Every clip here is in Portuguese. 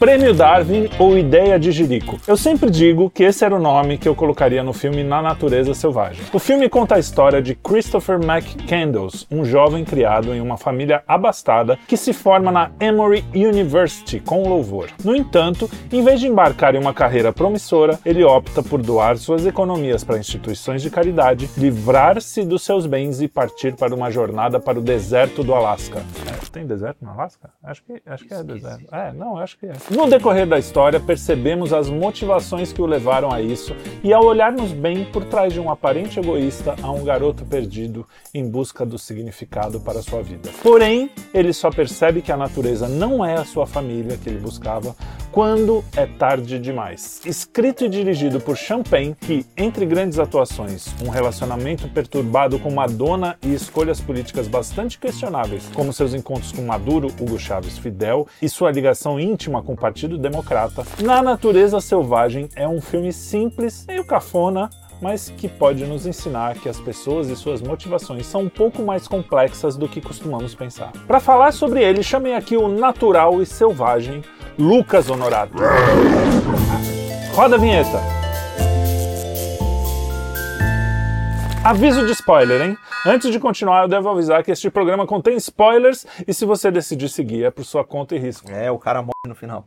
Prêmio Darwin ou Ideia de Jerico. Eu sempre digo que esse era o nome que eu colocaria no filme Na Natureza Selvagem. O filme conta a história de Christopher McCandles, um jovem criado em uma família abastada que se forma na Emory University com louvor. No entanto, em vez de embarcar em uma carreira promissora, ele opta por doar suas economias para instituições de caridade, livrar-se dos seus bens e partir para uma jornada para o deserto do Alasca. É, tem deserto no Alasca? Acho que, acho que é deserto. É, não, acho que é. No decorrer da história, percebemos as motivações que o levaram a isso e ao olharmos bem por trás de um aparente egoísta a um garoto perdido em busca do significado para sua vida. Porém, ele só percebe que a natureza não é a sua família que ele buscava quando é tarde demais. Escrito e dirigido por Champagne, que, entre grandes atuações, um relacionamento perturbado com Madonna e escolhas políticas bastante questionáveis, como seus encontros com Maduro, Hugo Chávez Fidel e sua ligação íntima com Partido Democrata, Na Natureza Selvagem é um filme simples, meio cafona, mas que pode nos ensinar que as pessoas e suas motivações são um pouco mais complexas do que costumamos pensar. Para falar sobre ele, chamei aqui o natural e selvagem Lucas Honorado. Roda a vinheta. Aviso de spoiler, hein? Antes de continuar, eu devo avisar que este programa contém spoilers e se você decidir seguir é por sua conta e risco. É, o cara morre no final.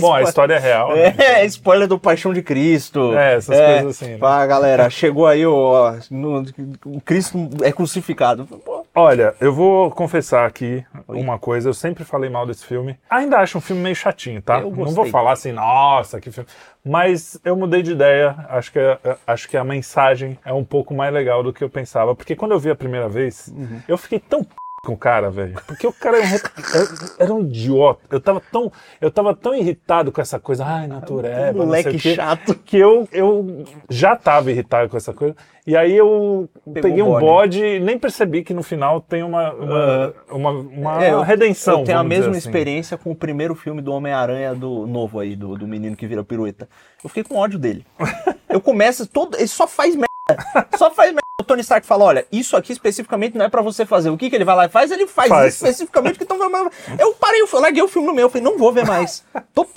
Bom, a história é real. Né? É, spoiler do Paixão de Cristo. É, essas é, coisas assim. Né? Pá, galera, chegou aí o, no, o Cristo é crucificado. Pô. Olha, eu vou confessar aqui Oi. uma coisa. Eu sempre falei mal desse filme. Ainda acho um filme meio chatinho, tá? Não vou falar assim, nossa, que filme. Mas eu mudei de ideia. Acho que, acho que a mensagem é um pouco mais legal do que eu pensava. Porque quando eu vi a primeira vez, uhum. eu fiquei tão com o cara, velho. Porque o cara era um, era um, idiota. Eu tava tão, eu tava tão irritado com essa coisa, ai, natureba, moleque chato, que eu, eu já tava irritado com essa coisa. E aí eu Pegou peguei um bode e nem percebi que no final tem uma uma, uh, uma, uma é, redenção. Eu tenho a mesma assim. experiência com o primeiro filme do Homem-Aranha do novo aí, do, do menino que vira pirueta. Eu fiquei com ódio dele. eu começo todo, ele só faz merda. Só faz merda o Tony Stark fala: olha, isso aqui especificamente não é para você fazer. O que, que ele vai lá e faz? Ele faz, faz. especificamente que estão Eu parei, eu larguei o filme no meu, eu falei, não vou ver mais. Tô p...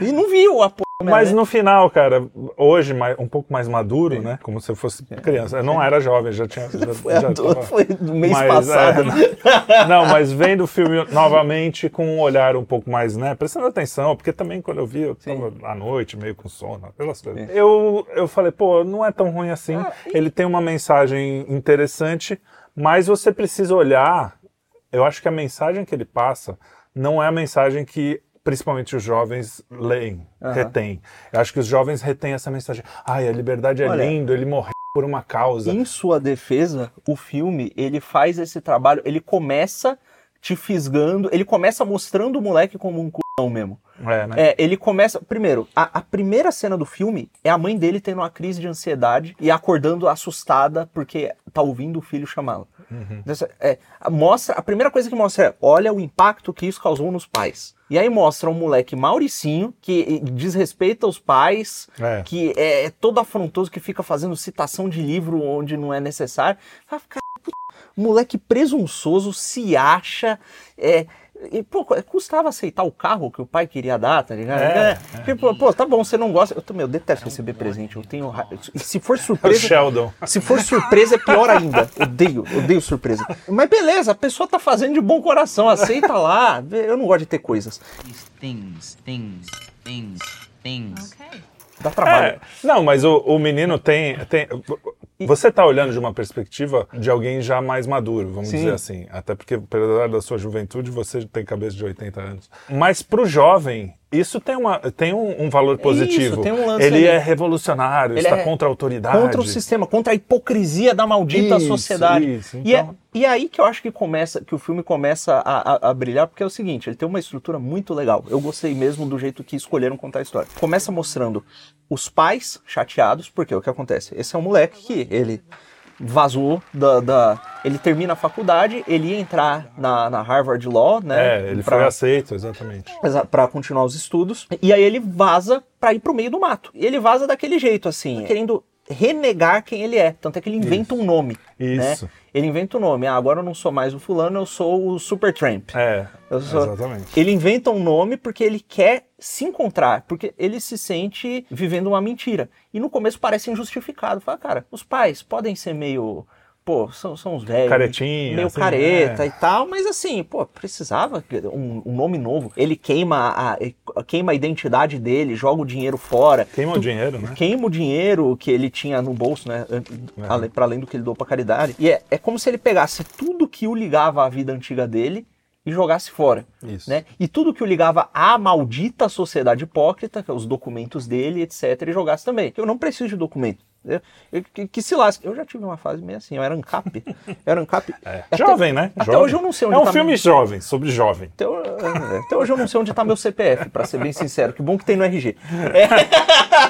E não vi a porra. Mas no final, cara, hoje um pouco mais maduro, Sim. né? Como se eu fosse criança. Eu não era jovem, já tinha. Já, foi, já tava... foi no mês mas, passado. É, não, mas vendo o filme novamente com um olhar um pouco mais, né? Prestando atenção, porque também quando eu vi, eu tava à noite, meio com sono, pelas coisas. Eu, eu falei, pô, não é tão ruim assim. Ah, e... Ele tem uma mensagem interessante, mas você precisa olhar. Eu acho que a mensagem que ele passa não é a mensagem que principalmente os jovens leem, uhum. retêm. Eu acho que os jovens retêm essa mensagem. Ai, a liberdade é Olha, lindo, ele morreu por uma causa. Em sua defesa, o filme, ele faz esse trabalho, ele começa te fisgando, ele começa mostrando o moleque como um cuzão mesmo. É, né? É, ele começa. Primeiro, a, a, primeira cena do filme é a mãe dele tendo uma crise de ansiedade e acordando assustada porque tá ouvindo o filho chamá-la. Uhum. É, mostra, a primeira coisa que mostra é: olha o impacto que isso causou nos pais. E aí mostra um moleque Mauricinho que desrespeita os pais, é. que é, é todo afrontoso, que fica fazendo citação de livro onde não é necessário. Cara, moleque presunçoso, se acha. É, e, pô, custava aceitar o carro que o pai queria dar, tá ligado? É, é. Tipo, pô, tá bom, você não gosta. Eu também eu detesto receber presente. Eu tenho. Se for surpresa. Sheldon. Se for surpresa, é pior ainda. Odeio, odeio surpresa. Mas beleza, a pessoa tá fazendo de bom coração, aceita lá. Eu não gosto de ter coisas. Things, things, things, things. Okay. Dá trabalho. É, não, mas o, o menino tem, tem. Você está olhando de uma perspectiva de alguém já mais maduro, vamos Sim. dizer assim. Até porque, apesar da sua juventude, você tem cabeça de 80 anos. Mas para o jovem, isso tem, uma, tem um, um valor positivo. Isso, tem um lance Ele ali. é revolucionário, Ele está é contra a autoridade. Contra o sistema, contra a hipocrisia da maldita isso, sociedade. Isso, então... e, é, então. e é aí que eu acho que começa, que o filme começa a, a, a, brilhar, porque é o seguinte, ele tem uma estrutura muito legal. Eu gostei mesmo do jeito que escolheram contar a história. Começa mostrando os pais chateados, porque o que acontece? Esse é um moleque que ele vazou da, da, Ele termina a faculdade, ele ia entrar na, na Harvard Law, né? É, ele pra, foi aceito, exatamente. Para continuar os estudos. E aí ele vaza para ir pro meio do mato. E ele vaza daquele jeito, assim, querendo renegar quem ele é. Tanto é que ele inventa um nome. né? Isso. Ele inventa um nome. Ah, agora eu não sou mais o fulano, eu sou o Supertramp. É, Eu sou- exatamente. Ele inventa um nome porque ele quer se encontrar, porque ele se sente vivendo uma mentira. E no começo parece injustificado. Fala, cara, os pais podem ser meio. Pô, são, são os velhos. Caretinha, Meio assim, careta é. e tal, mas assim, pô, precisava um, um nome novo. Ele queima a, queima a identidade dele, joga o dinheiro fora. Queima o dinheiro, né? Queima o dinheiro que ele tinha no bolso, né? ale- Pra além do que ele doou pra caridade. E é, é como se ele pegasse tudo que o ligava à vida antiga dele e jogasse fora. Isso. Né? E tudo que o ligava à maldita sociedade hipócrita, que é os documentos dele, etc., e jogasse também. Eu não preciso de documento. Eu- eu- que, que se lasque. Eu já tive uma fase meio assim, eu era ANCAP. Era ANCAP. É. Jovem, né? Até Jovem. hoje eu não sei onde É um tá filme meu- jovem, sobre jovem. Até, é, até hoje eu não sei onde tá meu CPF, pra ser bem sincero. Que bom que tem no RG.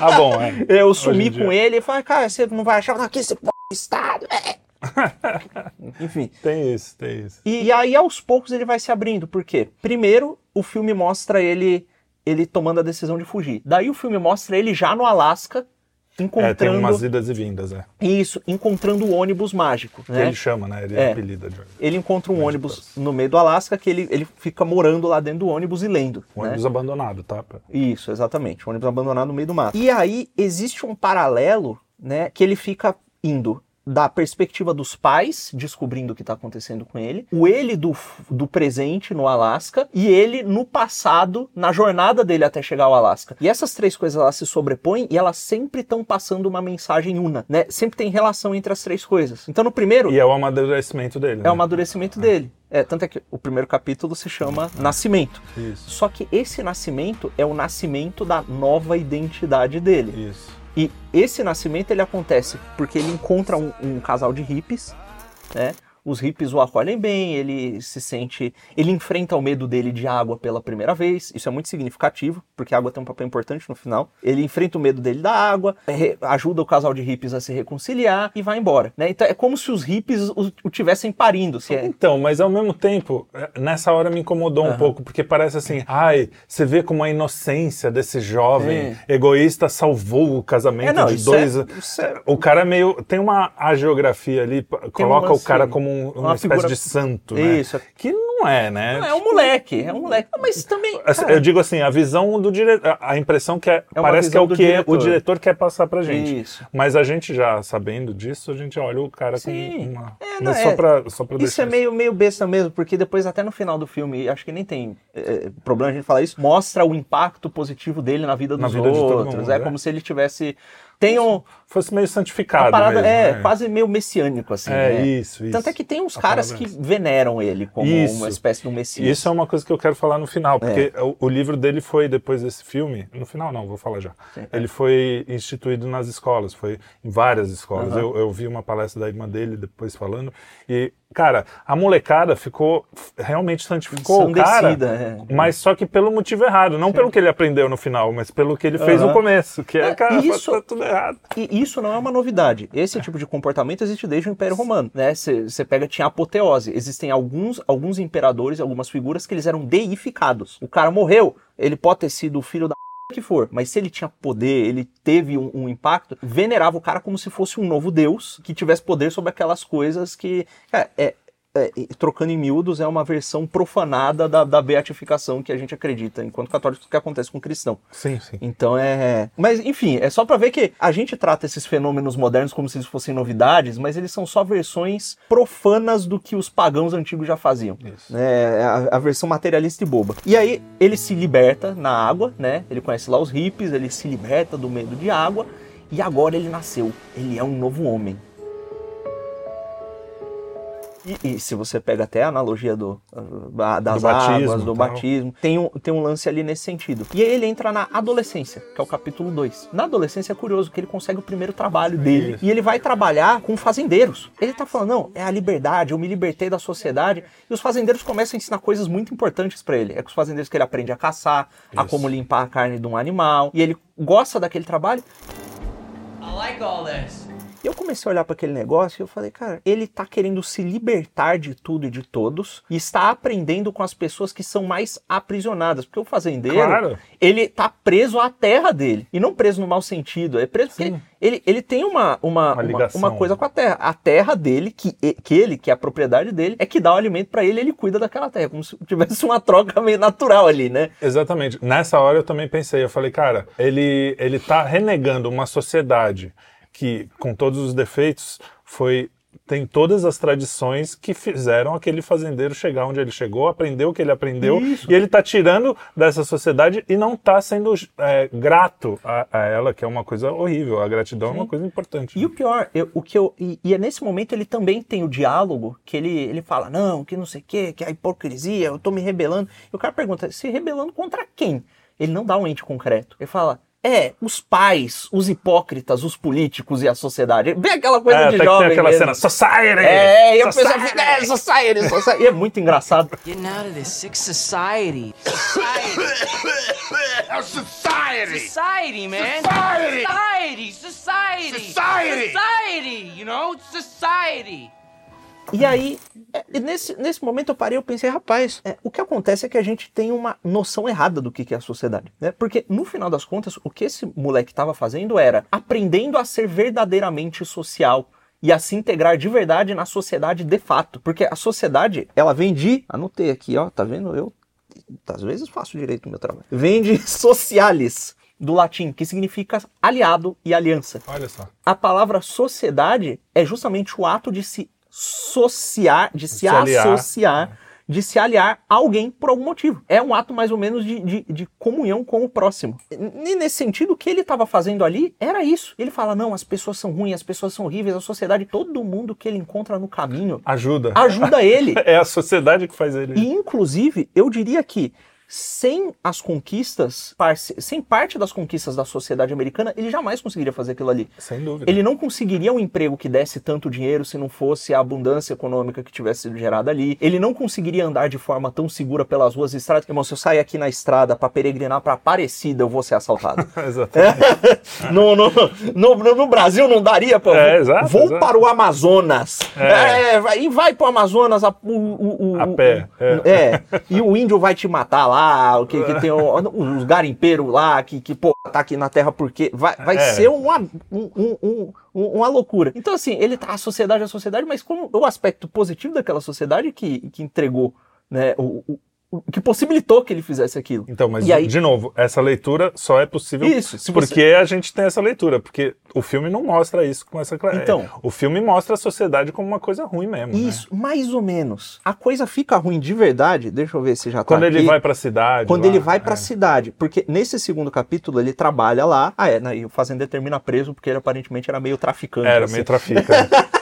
Ah, bom, é. Eu sumi com dia. ele e falei, cara, você não vai achar aqui esse p... estado. é." Enfim. Tem isso, tem isso. E, e aí, aos poucos, ele vai se abrindo. Por quê? Primeiro, o filme mostra ele ele tomando a decisão de fugir. Daí o filme mostra ele já no Alasca, É, tem encontrando umas idas e vindas, é. isso, encontrando o ônibus mágico. Que Né? ele chama, né? Ele É. apelida de Ele encontra um Magic ônibus Bus. no meio do Alasca que ele, ele fica morando lá dentro do ônibus e lendo. um né? ônibus abandonado, tá? Isso, exatamente. Um ônibus abandonado no meio do mato. E aí existe um paralelo, né, que ele fica indo da perspectiva dos pais, descobrindo o que está acontecendo com ele, o ele do, do presente no Alasca e ele no passado, na jornada dele até chegar ao Alasca. E essas três coisas elas se sobrepõem e elas sempre estão passando uma mensagem una, né? Sempre tem relação entre as três coisas. Então no primeiro E é o amadurecimento dele. é né? o amadurecimento dele. É, tanto é que o primeiro capítulo se chama Nascimento. Isso. Só que esse nascimento é o nascimento da nova identidade dele. Isso. E esse nascimento ele acontece porque ele encontra um, um casal de hippies, né? Os hippies o acolhem bem, ele se sente. Ele enfrenta o medo dele de água pela primeira vez. Isso é muito significativo, porque a água tem um papel importante no final. Ele enfrenta o medo dele da água, ajuda o casal de hippies a se reconciliar e vai embora. Né? Então é como se os hippies o, o tivessem parindo. Se é, Então, mas ao mesmo tempo, nessa hora me incomodou um Aham. pouco, porque parece assim, ai, você vê como a inocência desse jovem É. egoísta salvou o casamento É, não, de isso dois. é- é- O cara meio. Tem uma agiografia ali, coloca o lance- cara como um- uma, uma espécie figura- de santo, né? Isso. Que não é, né? Não, é um moleque, é um moleque. Ah, Mas também. Assim, cara, Eu digo assim, a visão do diretor, a impressão que é, É parece que é o que diretor. o diretor quer passar pra gente. Isso. Mas a gente já sabendo disso, a gente olha o cara Sim. com uma. É, não, só é- pra, só pra Isso é meio, meio besta mesmo, porque depois, até no final do filme, acho que nem tem é, problema a gente falar isso, mostra o impacto positivo dele na vida dos Na vida outros. mundo, é é. como se ele tivesse. Tem um, Fosse meio santificado. parada, mesmo, é, né? quase meio messiânico, assim. É, né? isso, isso. Tanto é que tem uns A caras que é veneram ele como Isso. uma espécie de um messias. Isso é uma coisa que eu quero falar no final, porque É. o, o livro dele foi, depois desse filme, no final não, vou falar já. Sim. Ele foi instituído nas escolas, foi em várias escolas. Aham. Eu, eu vi uma palestra da irmã dele depois falando, e, cara, a molecada ficou, realmente santificou o cara, é. mas só que pelo motivo errado, não pelo que ele aprendeu no final, mas pelo que ele fez Aham. no começo, que é, É, cara, isso- tá tudo errado. E isso não é uma novidade. Esse tipo de comportamento existe desde o Império Romano, né? Você pega, tinha apoteose. Existem alguns, alguns imperadores, algumas figuras que eles eram deificados. O cara morreu, ele pode ter sido o filho da que for, mas se ele tinha poder, ele teve um, um impacto, venerava o cara como se fosse um novo deus que tivesse poder sobre aquelas coisas que é, é- é, trocando em miúdos, é uma versão profanada da, da beatificação que a gente acredita, enquanto católico, que acontece com cristão. Sim, sim. Então é. Mas enfim, é só pra ver que a gente trata esses fenômenos modernos como se eles fossem novidades, mas eles são só versões profanas do que os pagãos antigos já faziam. Isso. É a, a versão materialista e boba. E aí ele se liberta na água, né? Ele conhece lá os hippies, ele se liberta do medo de água e agora ele nasceu. Ele é um novo homem. E, e se você pega até a analogia do, ah, das Do batismo águas, do tal. batismo, tem um, tem um lance ali nesse sentido. E aí ele entra na adolescência, que é o capítulo 2. Na adolescência é curioso que ele consegue o primeiro trabalho dele. Isso. E ele vai trabalhar com fazendeiros. Ele tá falando, não, é a liberdade, eu me libertei da sociedade. E os fazendeiros começam a ensinar coisas muito importantes pra ele. É com os fazendeiros que ele aprende a caçar, a Isso. como limpar a carne de um animal. E ele gosta daquele trabalho. I like all this. E eu comecei a olhar para aquele negócio e eu falei, cara, ele tá querendo se libertar de tudo e de todos e está aprendendo com as pessoas que são mais aprisionadas. Porque o fazendeiro, Claro. ele tá preso à terra dele. E não preso no mau sentido, é preso porque Sim. ele, ele tem uma, uma, uma, ligação. uma coisa com a terra. A terra dele, que, que ele, que é a propriedade dele, é que dá o alimento para ele, ele cuida daquela terra. Como se tivesse uma troca meio natural ali, né? Exatamente. Nessa hora eu também pensei, eu falei, cara, ele, ele tá renegando uma sociedade que, com todos os defeitos, foi tem todas as tradições que fizeram aquele fazendeiro chegar onde ele chegou, aprender o que ele aprendeu, Isso. e ele tá tirando dessa sociedade e não tá sendo é, grato a, a ela, que é uma coisa horrível. A gratidão é uma coisa importante. E o pior, eu- o que eu. E, e é nesse momento ele também tem o diálogo que ele, ele fala, não, que não sei o que, que é a hipocrisia, eu tô me rebelando. E o cara pergunta, se rebelando contra quem? Ele não dá um ente concreto. Ele fala. É, os pais, os hipócritas, os políticos e a sociedade. Bem aquela coisa É, de até que jovem tem aquela mesmo. cena, society! É, e fica, é, society, society. E é muito engraçado. Getting out of this sick society. Society. society! Society, man. Society! Society. Society. Society! Society. You know, society. E aí, é, e nesse, nesse momento eu parei e eu pensei, rapaz, é, o que acontece é que a gente tem uma noção errada do que, que é a sociedade, né? Porque, no final das contas, o que esse moleque estava fazendo era aprendendo a ser verdadeiramente social e a se integrar de verdade na sociedade de fato. Porque a sociedade, ela vem de... Anotei aqui, ó, tá vendo? Eu, às vezes, faço direito o meu trabalho. Vem de socialis, do latim, que significa aliado e aliança. Olha só. A palavra sociedade é justamente o ato de se associar, de se, Se associar, de se aliar a alguém por algum motivo. É um ato mais ou menos de, de, de comunhão com o próximo. E nesse sentido, o que ele estava fazendo ali era isso. Ele fala: não, as pessoas são ruins, as pessoas são horríveis, a sociedade, todo mundo que ele encontra no caminho Ajuda. ajuda ele. É a sociedade que faz ele. E, inclusive, eu diria que sem as conquistas, sem parte das conquistas da sociedade americana, ele jamais conseguiria fazer aquilo ali. Sem dúvida. Ele não conseguiria um emprego que desse tanto dinheiro se não fosse a abundância econômica que tivesse sido gerada ali. Ele não conseguiria andar de forma tão segura pelas ruas e estradas. Irmão, se eu sair aqui na estrada pra peregrinar pra Aparecida, eu vou ser assaltado. Exatamente. no, no, no, no- Brasil não daria, pô. É, exato, Vou exato. para o Amazonas. É. É, e vai pro Amazonas a, o, o- o- A pé, o- é. E o índio vai te matar lá, o que, que tem o- os garimpeiros lá, que, que pô, tá aqui na terra porque. Vai, vai É. ser uma, um- um- um- um- uma loucura. Então, assim, ele tá a sociedade, a sociedade, mas como o aspecto positivo daquela sociedade que, que entregou, né? O- que possibilitou que ele fizesse aquilo. Então, mas aí- de novo, essa leitura só é possível Isso, se você- porque a gente tem essa leitura, porque o filme não mostra isso com essa clareza. Então. o filme mostra a sociedade como uma coisa ruim mesmo. né? Isso, mais ou menos. A coisa fica ruim de verdade, deixa eu ver se já tá Quando ele aqui. vai pra cidade. Quando lá, ele vai pra é. cidade, porque nesse segundo capítulo ele trabalha lá. Ah, é, né, e o fazendeiro termina preso porque ele aparentemente era meio traficante. Era assim. meio traficante.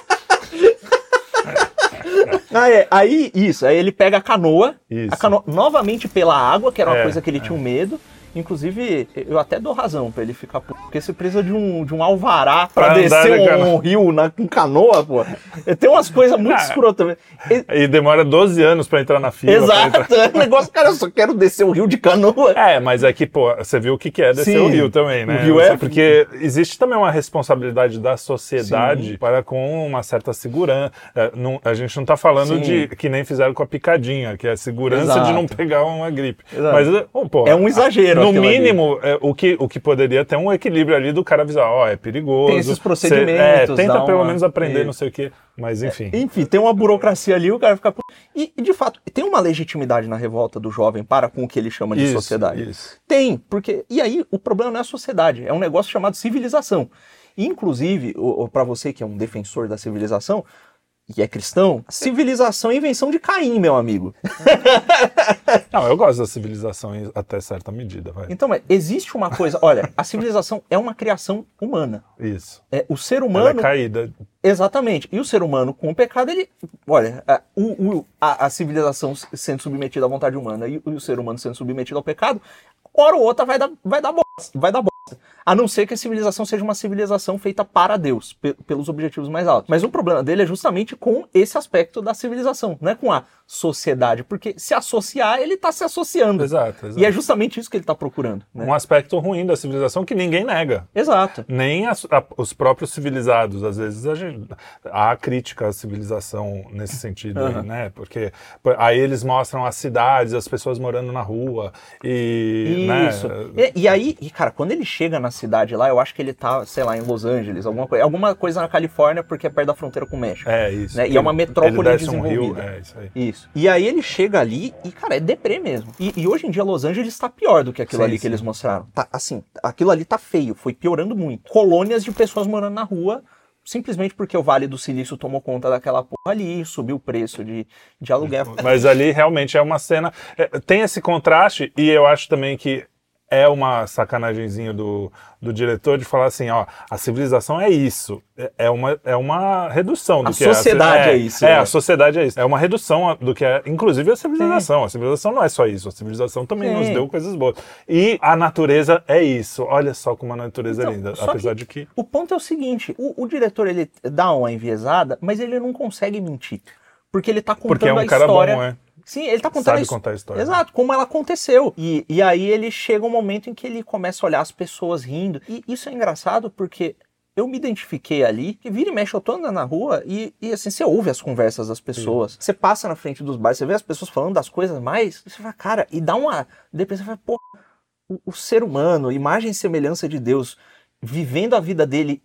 Ah, é, aí isso, aí ele pega a canoa, Isso. a canoa novamente pela água, que era uma É, coisa que ele tinha um medo. Inclusive, eu até dou razão pra ele ficar puto, porque você precisa de um, de um alvará pra, Pra descer de um, canoa. rio na, com canoa, pô. Tem umas coisas muito Ah, escrotas. E- e demora 12 anos pra entrar na fila. Exato, é um negócio, cara, eu só quero descer o rio de canoa. É, mas é que, pô, você viu o que que é descer Sim. o rio também, né? O rio é- Porque existe também uma responsabilidade da sociedade para com uma certa segurança. É, não- a gente não tá falando Sim. de que nem fizeram com a picadinha, que é a segurança Exato. de não pegar uma gripe. Exato. Mas, oh, pô, É um exagero No mínimo, é, o, que, o que poderia ter um equilíbrio ali do cara avisar, ó, é perigoso. Tem esses Cê- procedimentos, é, tenta pelo uma- menos aprender, Isso. não sei o quê. Mas enfim. Enfim, tem uma burocracia ali, o cara fica. E, e, de fato, tem uma legitimidade na revolta do jovem para com o que ele chama de Isso, sociedade. isso. Tem, porque. E aí, o problema não é a sociedade, é um negócio chamado civilização. Inclusive, para você que é um defensor da civilização e é cristão, civilização é invenção de Caim, meu amigo. Não, eu gosto da civilização até certa medida, vai. Então, existe uma coisa. Olha, a civilização é uma criação humana. Isso. É, o ser Ela é humano. caída. Exatamente. E o ser humano com o pecado, ele. Olha, a, o- o- a- a civilização sendo submetida à vontade humana e, o ser humano sendo submetido ao pecado, hora ou outra vai dar, vai dar bosta. Vai dar bosta. A não ser que a civilização seja uma civilização feita para Deus, pe- pelos objetivos mais altos. Mas o problema dele é justamente com esse aspecto da civilização, não é com a sociedade, porque se associar, ele tá se associando. Exato, exato. E é justamente isso que ele tá procurando, né? Um aspecto ruim da civilização que ninguém nega. Exato. Nem as- a- os próprios civilizados. Às vezes a gente, há crítica à civilização nesse sentido, aí, Aham. né? Porque aí eles mostram as cidades, as pessoas morando na rua e. Isso. Né? E, e aí, e, cara, quando ele chega na cidade lá, eu acho que ele tá, sei lá, em Los Angeles, alguma coisa, alguma coisa na Califórnia, porque é perto da fronteira com o México. É isso. Né? E é uma metrópole Ele um rio, desenvolvida. é isso aí. Isso. E aí ele chega ali e, cara, é deprê mesmo. E, e hoje em dia Los Angeles tá pior do que aquilo Sim, ali que sim. eles mostraram. Tá, assim, aquilo ali tá feio, foi piorando muito. Colônias de pessoas morando na rua, simplesmente porque o Vale do Silício tomou conta daquela porra ali, subiu o preço de, de aluguel. Mas ali realmente é uma cena. é, tem esse contraste, e eu acho também que é uma sacanagemzinho do, do diretor de falar assim, ó, a civilização é isso. É, é uma, é uma redução do A que é. sociedade é, é isso, É, né? a sociedade é isso. É uma redução do que é, inclusive, a civilização. A civilização não é só isso. A civilização também Sim. nos deu coisas boas. E a natureza é isso. Olha só como a natureza Então, é linda. Apesar de que. O ponto é o seguinte, o, o diretor ele dá uma enviesada, mas ele não consegue mentir. Porque ele tá contando Porque é um a cara história. bom, é. Sim, ele tá contando Sabe his- contar a história. Exato, como ela aconteceu. E, e aí ele chega um momento em que ele começa a olhar as pessoas rindo. E isso é engraçado porque eu me identifiquei ali, que vira e mexe, eu tô andando na rua e, e assim, você ouve as conversas das pessoas. Você passa na frente dos bares, você vê as pessoas falando das coisas mais. Você fala, cara, e dá uma depressão, você fala, pô, o, o ser humano, imagem e semelhança de Deus, vivendo a vida dele,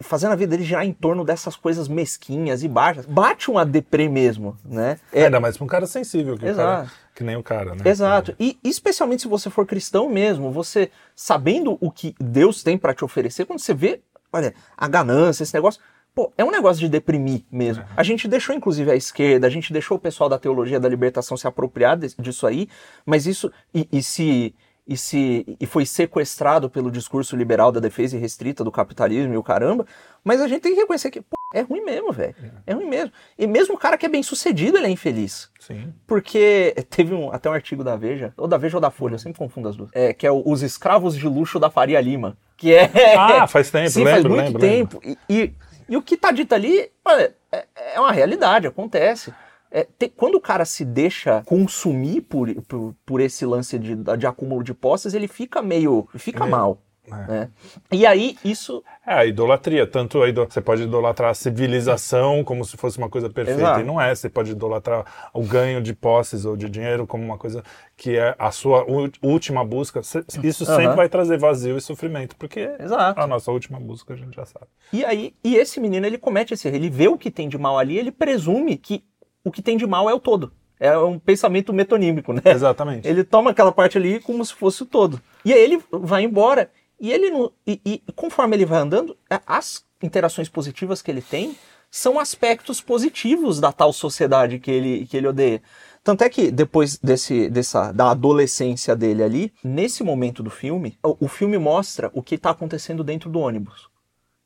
fazendo a vida dele girar em torno dessas coisas mesquinhas e baixas, bate uma deprê mesmo, né? É, Ainda mais pra um cara sensível, que, o cara- que nem o cara, né? Exato. E especialmente se você for cristão mesmo, você sabendo o que Deus tem pra te oferecer, quando você vê, olha, a ganância, esse negócio, pô, é um negócio de deprimir mesmo. A gente deixou inclusive a esquerda, a gente deixou o pessoal da teologia da libertação se apropriar disso aí, mas isso e, e se e se e foi sequestrado pelo discurso liberal da defesa irrestrita do capitalismo e o caramba, mas a gente tem que reconhecer que pô, é ruim mesmo, velho. É ruim mesmo. E mesmo o cara que é bem sucedido, ele é infeliz. Sim. Porque teve um, até um artigo da Veja, ou da Veja ou da Folha, eu sempre confundo as duas, é, que é o- Os Escravos de Luxo da Faria Lima. Que é. Ah, faz tempo, Sim, faz lembro, muito lembro, tempo. E, e, e o que tá dito ali, olha, é, é uma realidade, acontece. É, te- quando o cara se deixa consumir por, por, por esse lance de, de acúmulo de posses, ele fica meio. fica É. mal. É. né? E aí, isso. É, a idolatria. Tanto a você pode idolatrar a civilização como se fosse uma coisa perfeita. Exato. E não é. Você pode idolatrar o ganho de posses ou de dinheiro como uma coisa que é a sua última busca. Isso sempre vai trazer vazio e sofrimento, porque Exato. a nossa última busca a gente já sabe. E aí, e esse menino, ele comete esse erro. Ele vê o que tem de mal ali, ele presume que o que tem de mal é o todo. É um pensamento metonímico, né? Exatamente. Ele toma aquela parte ali como se fosse o todo. E aí ele vai embora. E ele não. E, e conforme ele vai andando, as interações positivas que ele tem são aspectos positivos da tal sociedade que ele, que ele odeia. Tanto é que depois desse, dessa, da adolescência dele ali, nesse momento do filme, o, o filme mostra o que está acontecendo dentro do ônibus.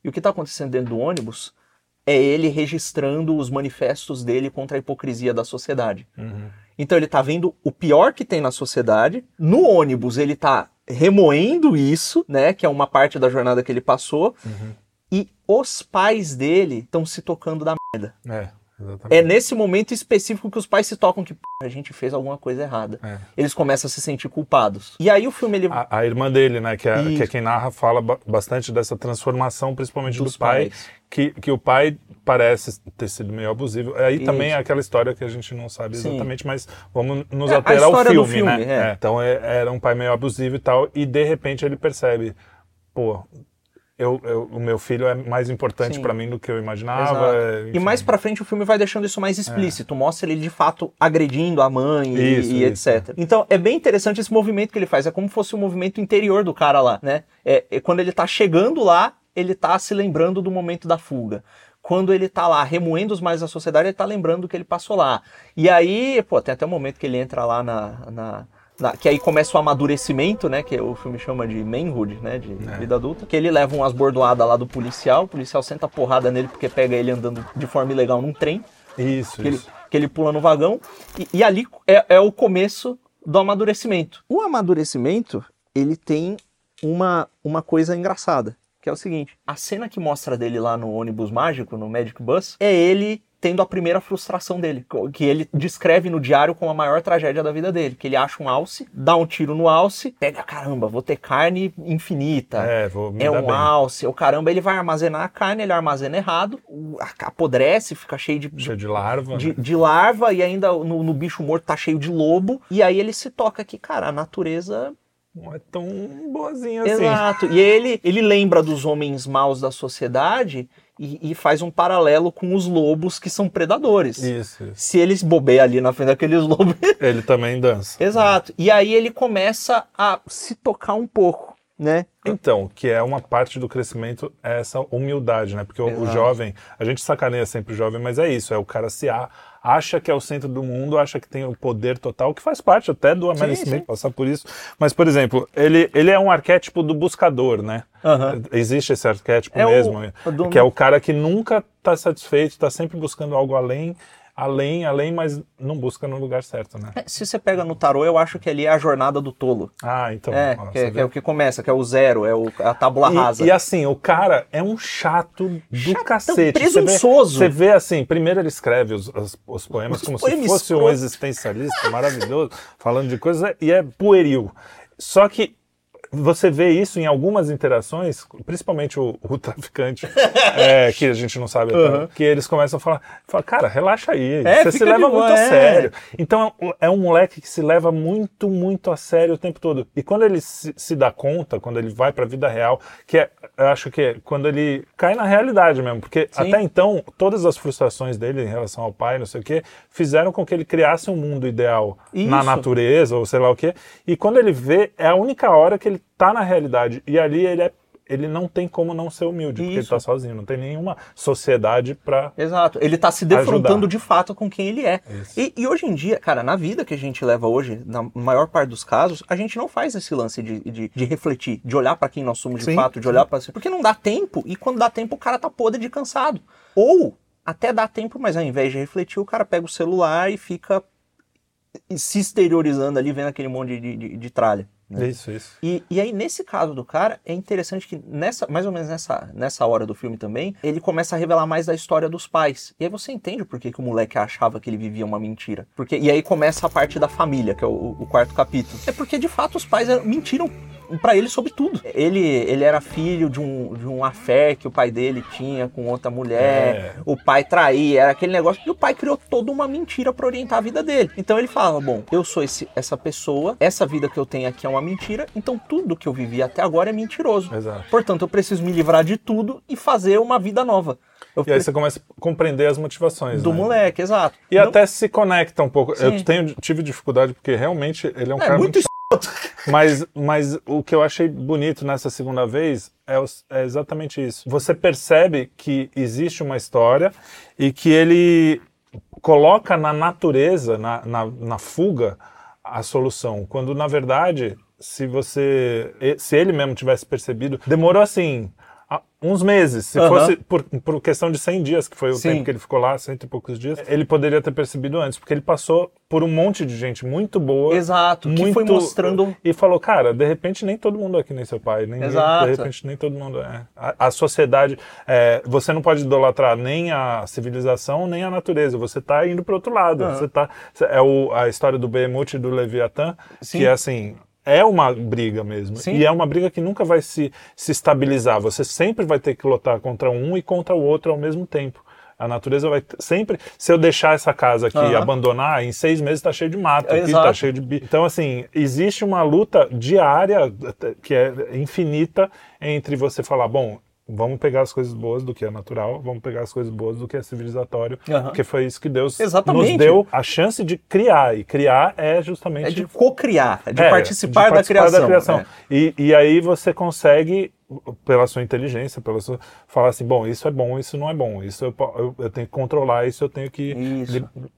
E o que está acontecendo dentro do ônibus é ele registrando os manifestos dele contra a hipocrisia da sociedade. Então ele tá vendo o pior que tem na sociedade. No ônibus ele tá remoendo isso, né? Que é uma parte da jornada que ele passou. E os pais dele estão se tocando da merda. É, exatamente. É nesse momento específico que os pais se tocam que "Pô, a gente fez alguma coisa errada. É. Eles começam a se sentir culpados. E aí o filme ele A, a irmã dele, né, que é, que é quem narra, fala ba- bastante dessa transformação, principalmente Dos do pai, pais. que, que o pai parece ter sido meio abusivo. Aí também Isso. é aquela história que a gente não sabe Sim. exatamente, mas vamos nos É, a alterar ao filme, filme, né? é. então é- era um pai meio abusivo e tal, e de repente ele percebe, pô, eu, eu- o meu filho é mais importante pra mim do que eu imaginava. É, E mais pra frente o filme vai deixando isso mais explícito, mostra ele de fato agredindo a mãe e- Isso, e, isso. etc. Então é bem interessante esse movimento que ele faz, é como se fosse o movimento interior do cara lá, né? É, é quando ele tá chegando lá, ele tá se lembrando do momento da fuga. Quando ele tá lá remoendo os males da sociedade, ele tá lembrando do que ele passou lá. E aí, pô, tem até um momento que ele entra lá na. na- na- que aí começa o amadurecimento, né? Que o filme chama de manhood, né? De É. vida adulta. Que ele leva umas bordoadas lá do policial. O policial senta a porrada nele porque pega ele andando de forma ilegal num trem. Isso, Que ele, isso. que ele pula no vagão. E, e ali é, é o começo do amadurecimento. O amadurecimento, ele tem uma, uma coisa engraçada. Que é o seguinte, a cena que mostra dele lá no ônibus mágico, no Magic Bus, é ele tendo a primeira frustração dele, que ele descreve no diário como a maior tragédia da vida dele, que ele acha um alce, dá um tiro no alce, pega, caramba, vou ter carne infinita. É, vou me É um bem. alce, o caramba, ele vai armazenar a carne, ele armazena errado, apodrece, fica cheio de, Cheio de larva. de, né? de larva e ainda no, no bicho morto tá cheio de lobo. E aí ele se toca que, cara, a natureza. Não é tão boazinha assim. Exato. E ele, ele lembra dos homens maus da sociedade e, e faz um paralelo com os lobos que são predadores. Isso. Se eles bobeiam ali na frente daqueles lobos. Ele também dança. Exato. E aí ele começa a se tocar um pouco, né? Então, que é uma parte do crescimento, é essa humildade, né? Porque o, o jovem, a gente sacaneia sempre o jovem, mas é isso, é o cara se a, acha que é o centro do mundo, acha que tem o poder total, que faz parte até do. Smith passar por isso. Mas, por exemplo, ele, ele é um arquétipo do buscador, né? Aham. Existe esse arquétipo É mesmo, o do- que é o cara que nunca está satisfeito, está sempre buscando algo além, além, além, mas não busca no lugar certo, né? É, Se você pega no tarô, eu acho que ali é a jornada do tolo. Ah, então. É, ó, que, você que vê? é o que começa, que é o zero, é o, a tábula rasa. E, assim, o cara é um chato do cacete. Você vê- presunçoso. Você vê, assim, primeiro ele escreve os, os- os poemas Os como poemas se fosse um escroto. existencialista maravilhoso, falando de coisas, e é pueril. Só que você vê isso em algumas interações, principalmente o, o traficante, é, que a gente não sabe, até, Uhum. que eles começam a falar, fala, cara, relaxa aí, É, você se leva boa, muito a é. sério. Então é um moleque que se leva muito, muito a sério o tempo todo. E quando ele se, se dá conta, quando ele vai pra vida real, que é, eu acho que é quando ele cai na realidade mesmo, porque Sim. até então todas as frustrações dele em relação ao pai, não sei o quê, fizeram com que ele criasse um mundo ideal na Isso. natureza ou sei lá o quê. E quando ele vê, é a única hora que ele tá na realidade. E ali ele é ele não tem como não ser humilde, porque ele Isso. tá sozinho, não tem nenhuma sociedade pra Exato. Ele tá se defrontando Ajudar. de fato com quem ele é. Isso. E, e hoje em dia, cara, na vida que a gente leva hoje, na maior parte dos casos, a gente não faz esse lance de, de, de refletir, de olhar pra quem nós somos de Sim, fato, de olhar pra si. Porque não dá tempo, e quando dá tempo, o cara tá podre de cansado. Ou até dá tempo, mas ao invés de refletir, o cara pega o celular e fica se exteriorizando ali, vendo aquele monte de, de, de- de tralha. Né? Isso, isso. E, e aí, nesse caso do cara, é interessante que nessa, mais ou menos nessa, nessa hora do filme também, ele começa a revelar mais da história dos pais. E aí você entende por que, que o moleque achava que ele vivia uma mentira. Porque, e aí começa a parte da família, que é o, o quarto capítulo. É porque, de fato, os pais mentiram pra ele sobre tudo. Ele, ele era filho de um, de um affair que o pai dele tinha com outra mulher. É. O pai traía, era aquele negócio. E o pai criou toda uma mentira pra orientar a vida dele. Então ele falava: Bom, eu sou esse, essa pessoa, essa vida que eu tenho aqui é uma mentira, então tudo que eu vivi até agora é mentiroso. Exato. Portanto, eu preciso me livrar de tudo e fazer uma vida nova. Eu E aí você começa a compreender as motivações. do né? moleque, exato. E Não- até se conecta um pouco. Sim. Eu tenho, tive dificuldade porque realmente ele é um É cara muito muito. Mas, mas o que eu achei bonito nessa segunda vez é, é exatamente isso. Você percebe que existe uma história e que ele coloca na natureza, na, na, na fuga, a solução. Quando na verdade, se você. Se ele mesmo tivesse percebido, demorou assim. Uns meses. Se fosse por, por questão de 100 dias, que foi o Sim. tempo que ele ficou lá, cento e poucos dias, ele poderia ter percebido antes, porque ele passou por um monte de gente muito boa. Exato, que muito foi mostrando. E falou, cara, de repente nem todo mundo aqui nem seu pai. Nem, Exato. De repente nem todo mundo é. A, a sociedade. é, você não pode idolatrar nem a civilização, nem a natureza. Você tá indo para outro lado. Você tá. É o, a história do Behemoth e do Leviatã, Sim. que é assim. É uma briga mesmo. Sim. E é uma briga que nunca vai se, se estabilizar. Você sempre vai ter que lutar contra um e contra o outro ao mesmo tempo. A natureza vai sempre. Se eu deixar essa casa aqui Aham. abandonar, em seis meses está cheio de mato, aqui Exato. tá cheio de. Então, assim, existe uma luta diária que é infinita entre você falar, bom, vamos pegar as coisas boas do que é natural, vamos pegar as coisas boas do que é civilizatório, Aham. porque foi isso que Deus Exatamente. nos deu a chance de criar. E criar é justamente É de co-criar, é de é, participar, de participar da criação. é. E, e aí você consegue, pela sua inteligência, pela sua, falar assim, bom, isso é bom, isso não é bom, isso eu, eu, eu tenho que controlar, isso eu tenho que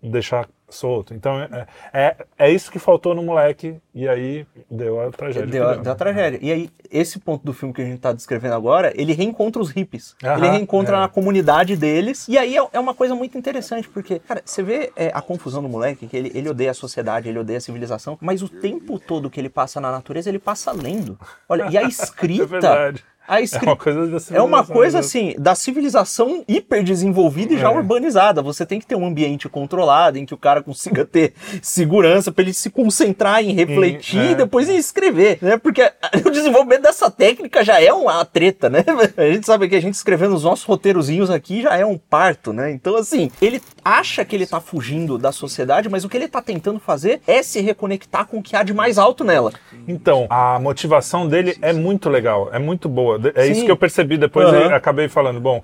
deixar solto. Então é, é, é isso que faltou no moleque e aí deu a tragédia. Deu, a- deu. a tragédia. E aí, esse ponto do filme que a gente tá descrevendo agora, ele reencontra os hippies. Aham, ele reencontra é. na comunidade deles. E aí é, é uma coisa muito interessante, porque, cara, você vê é, a confusão do moleque, que ele, ele odeia a sociedade, ele odeia a civilização, mas o tempo todo que ele passa na natureza, ele passa lendo. Olha, e a É escrita. A É escri- uma coisa da É uma coisa assim, da civilização hiperdesenvolvida e já É. urbanizada. Você tem que ter um ambiente controlado em que o cara consiga ter segurança pra ele se concentrar em refletir é. e depois em escrever, né? Porque o desenvolvimento dessa técnica já é uma treta, né? A gente sabe que a gente escrevendo os nossos roteirozinhos aqui já é um parto, né? Então, assim, ele acha que ele tá fugindo da sociedade, mas o que ele tá tentando fazer é se reconectar com o que há de mais alto nela. Então, a motivação dele é muito legal, é muito boa. De- É Sim. isso que eu percebi depois eu acabei falando. Bom,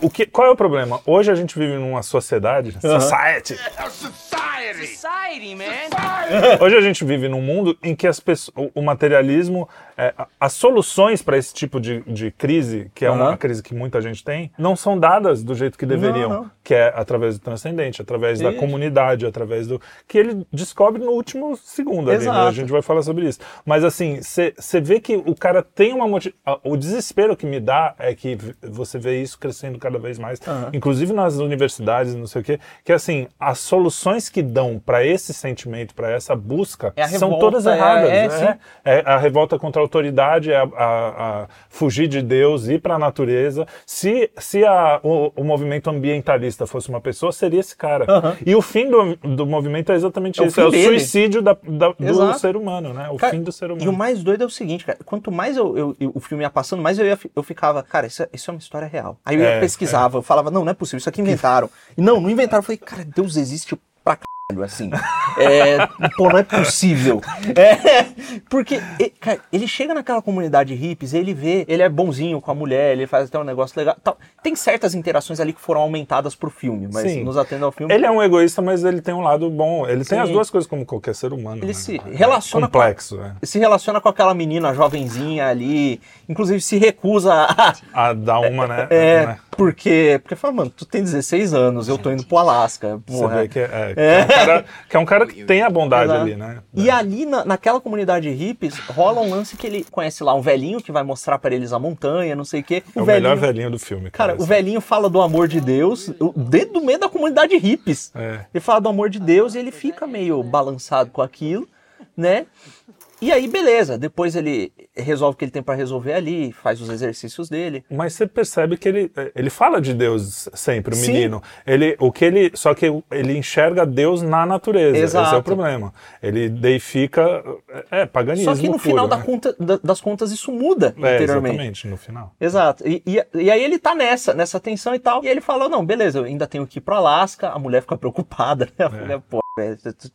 o que, qual é o problema? Hoje a gente vive numa sociedade, society. Society, man. Hoje a gente vive num mundo em que as pessoas, o, materialismo, é, a- as soluções para esse tipo de, de crise, que é uma Aham. crise que muita gente tem, não são dadas do jeito que deveriam, não. que é através do transcendente, através da Isso. comunidade, através do que ele descobre no último segundo ali, né? A gente vai falar sobre isso. Mas assim, você vê que o cara tem uma motivação. Desespero que me dá é que você vê isso crescendo cada vez mais, inclusive nas universidades, não sei o quê, que assim, as soluções que dão para esse sentimento, para essa busca, É a são revolta, todas é- erradas. é, né? sim. É a revolta contra a autoridade, é a, a- a fugir de Deus, ir para a natureza. Se, se a- o, o movimento ambientalista fosse uma pessoa, seria esse cara. E o fim do, do movimento é exatamente É isso: é o dele. suicídio da- da- do ser humano, né? O Cara, fim do ser humano. E o mais doido é o seguinte, cara. Quanto mais eu, eu- eu- o filme ia passando, mais eu, ia, eu ficava, cara, isso é, isso é uma história real. Aí eu ia É, pesquisava, eu falava, não, não é possível, isso aqui inventaram. E não, não inventaram. Eu falei, cara, Deus existe pra caralho, assim. É, pô, não é possível. É, porque, cara, ele chega naquela comunidade hippies, ele vê, ele é bonzinho com a mulher, ele faz até um negócio legal. tal. Tem certas interações ali que foram aumentadas pro filme, mas Sim. nos atendo ao filme. Ele é um egoísta, mas ele tem um lado bom. Ele tem Sim. as duas coisas como qualquer ser humano. Ele né? se relaciona com a- Complexo, né? se relaciona com aquela menina jovenzinha ali, inclusive se recusa a, A dar uma, né? É, né? Porque, porque fala, mano, tu tem 16 anos, eu tô indo pro Alasca. Você porra. vê que é, que é um cara, que é um cara que tem a bondade Exato. ali, né? E ali, na, naquela comunidade hippies, rola um lance que ele conhece lá um velhinho que vai mostrar pra eles a montanha, não sei o quê. É o melhor velhinho do filme, cara. Cara, o velhinho fala do amor de Deus, o- dentro do meio da comunidade hippies. É. Ele fala do amor de Deus e ele fica meio balançado com aquilo, né? E aí, beleza. Depois ele resolve o que ele tem pra resolver ali, faz os exercícios dele. Mas você percebe que ele, ele fala de Deus sempre, o Sim. menino. Ele, o que ele, só que ele enxerga Deus na natureza. Esse é Exato. o problema. Ele deifica. É, paganismo. Só que no puro, final da né? conta- da- das contas isso muda É, interiormente. exatamente, no final. Exato. E, e, e aí ele tá nessa, nessa tensão e tal. E ele falou, não, beleza, eu ainda tenho que ir pro Alasca. A mulher fica preocupada, né? A mulher, pô,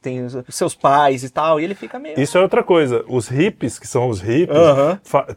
tem os seus pais e tal. E ele fica meio... Isso é outra coisa. Os hippies, que são os hippies,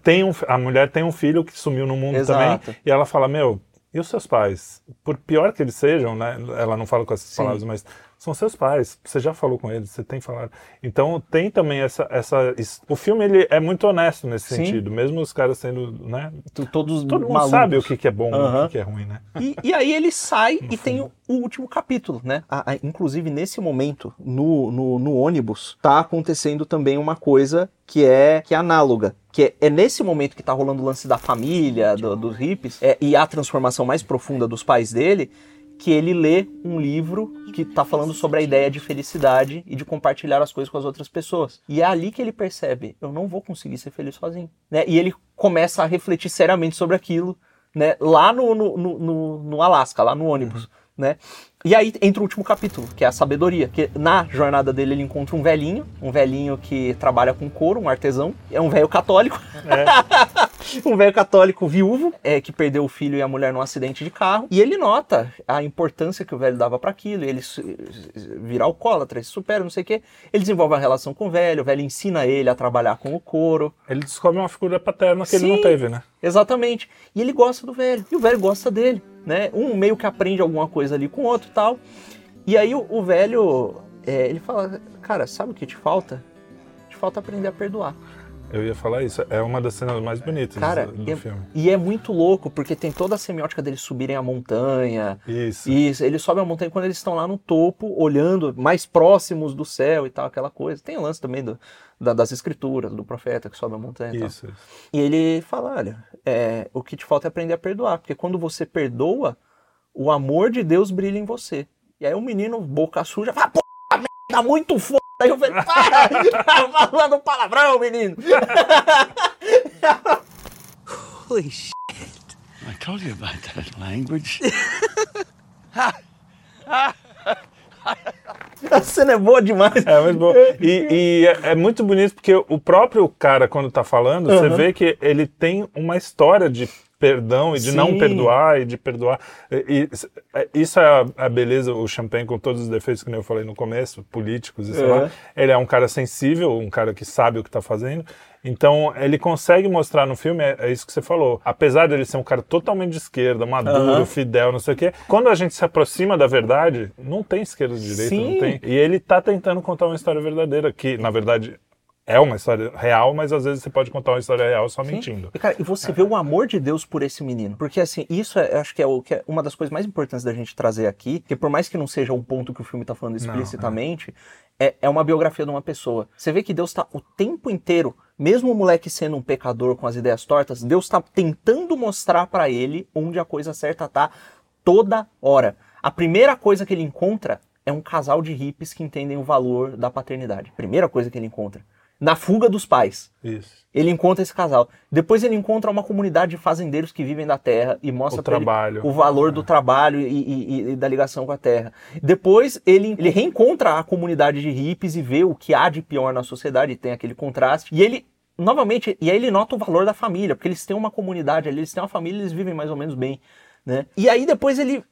tem um, a mulher tem um filho que sumiu no mundo Exato. também. E ela fala: Meu, e os seus pais? Por pior que eles sejam, né? Ela não fala com essas Sim. palavras, mas são seus pais. Você já falou com eles, você tem falado. Então tem também essa. essa o filme ele é muito honesto nesse Sim. sentido, mesmo os caras sendo. Né? Todos Todo mundo malucos. sabe o que, que é bom e Aham. o que, que é ruim, né? E, e aí ele sai e tem o, o último capítulo, né? A- a- inclusive, nesse momento, no, no, no ônibus, tá acontecendo também uma coisa que é, que é análoga. Que é, é nesse momento que tá rolando o lance da família, do- dos hippies, é, e a transformação mais profunda dos pais dele, que ele lê um livro que tá falando sobre a ideia de felicidade e de compartilhar as coisas com as outras pessoas. E é ali que ele percebe, eu não vou conseguir ser feliz sozinho. Né? E ele começa a refletir seriamente sobre aquilo, né? Lá no, no, no, no, no Alasca, lá no ônibus, né? E aí entra o último capítulo, que é a sabedoria. Que na jornada dele ele encontra um velhinho, um velhinho que trabalha com couro, um artesão. É um velho católico. um velho católico viúvo, é, que perdeu o filho e a mulher num acidente de carro. E ele nota a importância que o velho dava para aquilo. E ele vira alcoólatra, se supera, não sei o quê. Ele desenvolve uma relação com o velho, o velho ensina ele a trabalhar com o couro. Ele descobre uma figura paterna que ele não Sim. teve, né? Exatamente. E ele gosta do velho. E o velho gosta dele, né? Um meio que aprende alguma coisa ali com o outro tal. E aí o, o velho, é, ele fala, cara, sabe o que te falta? Te falta aprender a perdoar. Eu ia falar isso. É uma das cenas mais bonitas Cara, do, do e, filme. e é muito louco, porque tem toda a semiótica deles subirem a montanha. Isso. E eles sobem a montanha quando eles estão lá no topo, olhando mais próximos do céu e tal, aquela coisa. Tem o lance também do- da- das escrituras, do profeta que sobe a montanha e tal. Isso, isso. E ele fala: olha, é, o que te falta é aprender a perdoar, porque quando você perdoa, o amor de Deus brilha em você. E aí o menino, boca suja, fala: pô, merda, muito foda. Aí eu falei: para, tá falando palavrão, menino. Holy shit. I told you about that language. A cena é boa demais. É muito bom. E, e é, é muito bonito porque o próprio cara, quando tá falando, você Uhum. vê que ele tem uma história de perdão e de não Sim. perdoar e de perdoar. E, e- é- isso é a, a beleza, o Champagne, com todos os defeitos que eu falei no começo, políticos e sei Uhum. lá. Ele é um cara sensível, um cara que sabe o que tá fazendo. Então, ele consegue mostrar no filme, é, é isso que você falou. Apesar dele ser um cara totalmente de esquerda, maduro, Aham. fidel, não sei o quê, quando a gente se aproxima da verdade, não tem esquerda e direita, Sim. não tem. E ele tá tentando contar uma história verdadeira, que, na verdade, é uma história real, mas às vezes você pode contar uma história real só mentindo. E, cara, e você vê o amor de Deus por esse menino. Porque, assim, isso é, eu acho que é, o, que é uma das coisas mais importantes da gente trazer aqui, que por mais que não seja um ponto que o filme tá falando explicitamente, é, é uma biografia de uma pessoa. Você vê que Deus tá o tempo inteiro, mesmo o moleque sendo um pecador com as ideias tortas, Deus tá tentando mostrar pra ele onde a coisa certa tá toda hora. A primeira coisa que ele encontra é um casal de hippies que entendem o valor da paternidade. Primeira coisa que ele encontra. Na fuga dos pais. Isso. Ele encontra esse casal. Depois ele encontra uma comunidade de fazendeiros que vivem da terra e mostra O trabalho. É. o valor do trabalho e, e- e da ligação com a terra. Depois ele, ele reencontra a comunidade de hippies e vê o que há de pior na sociedade, tem aquele contraste. E ele, novamente, e aí ele nota o valor da família, porque eles têm uma comunidade ali, eles têm uma família, eles vivem mais ou menos bem, né? E aí depois ele...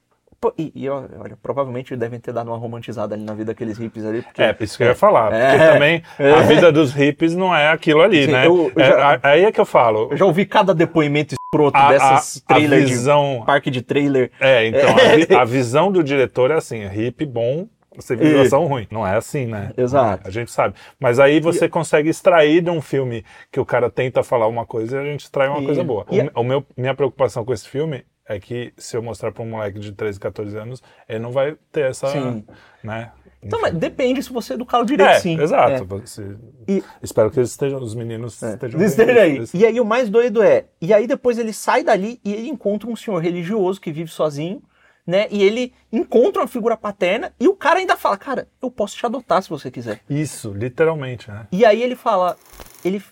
E, e, olha, provavelmente devem ter dado uma romantizada ali na vida daqueles hippies ali. Porque, É, isso que eu ia falar. Porque É. também a vida dos hippies não é aquilo ali, Sim, né? eu- eu É, já- aí é que eu falo. Eu já ouvi cada depoimento escroto A- dessas a- a visão- de parque de trailer. É, então, a, a visão do diretor é assim, hippie bom, civilização ruim. Não é assim, né? Exato. A gente sabe. Mas aí você consegue extrair de um filme que o cara tenta falar uma coisa e a gente extrai uma E- coisa boa. e- O, o meu, minha preocupação com esse filme é que se eu mostrar pra um moleque de 13, 14 anos, ele não vai ter essa, Sim. né? Então, mas depende se você educá-lo direito, É, sim. exato. É. Você- E- Espero que eles estejam, os meninos estejam Eles vendo estejam aí. isso. E aí o mais doido é, e aí depois ele sai dali e ele encontra um senhor religioso que vive sozinho, né? E ele encontra uma figura paterna e o cara ainda fala, cara, eu posso te adotar se você quiser. Isso, literalmente, né? E aí ele fala, ele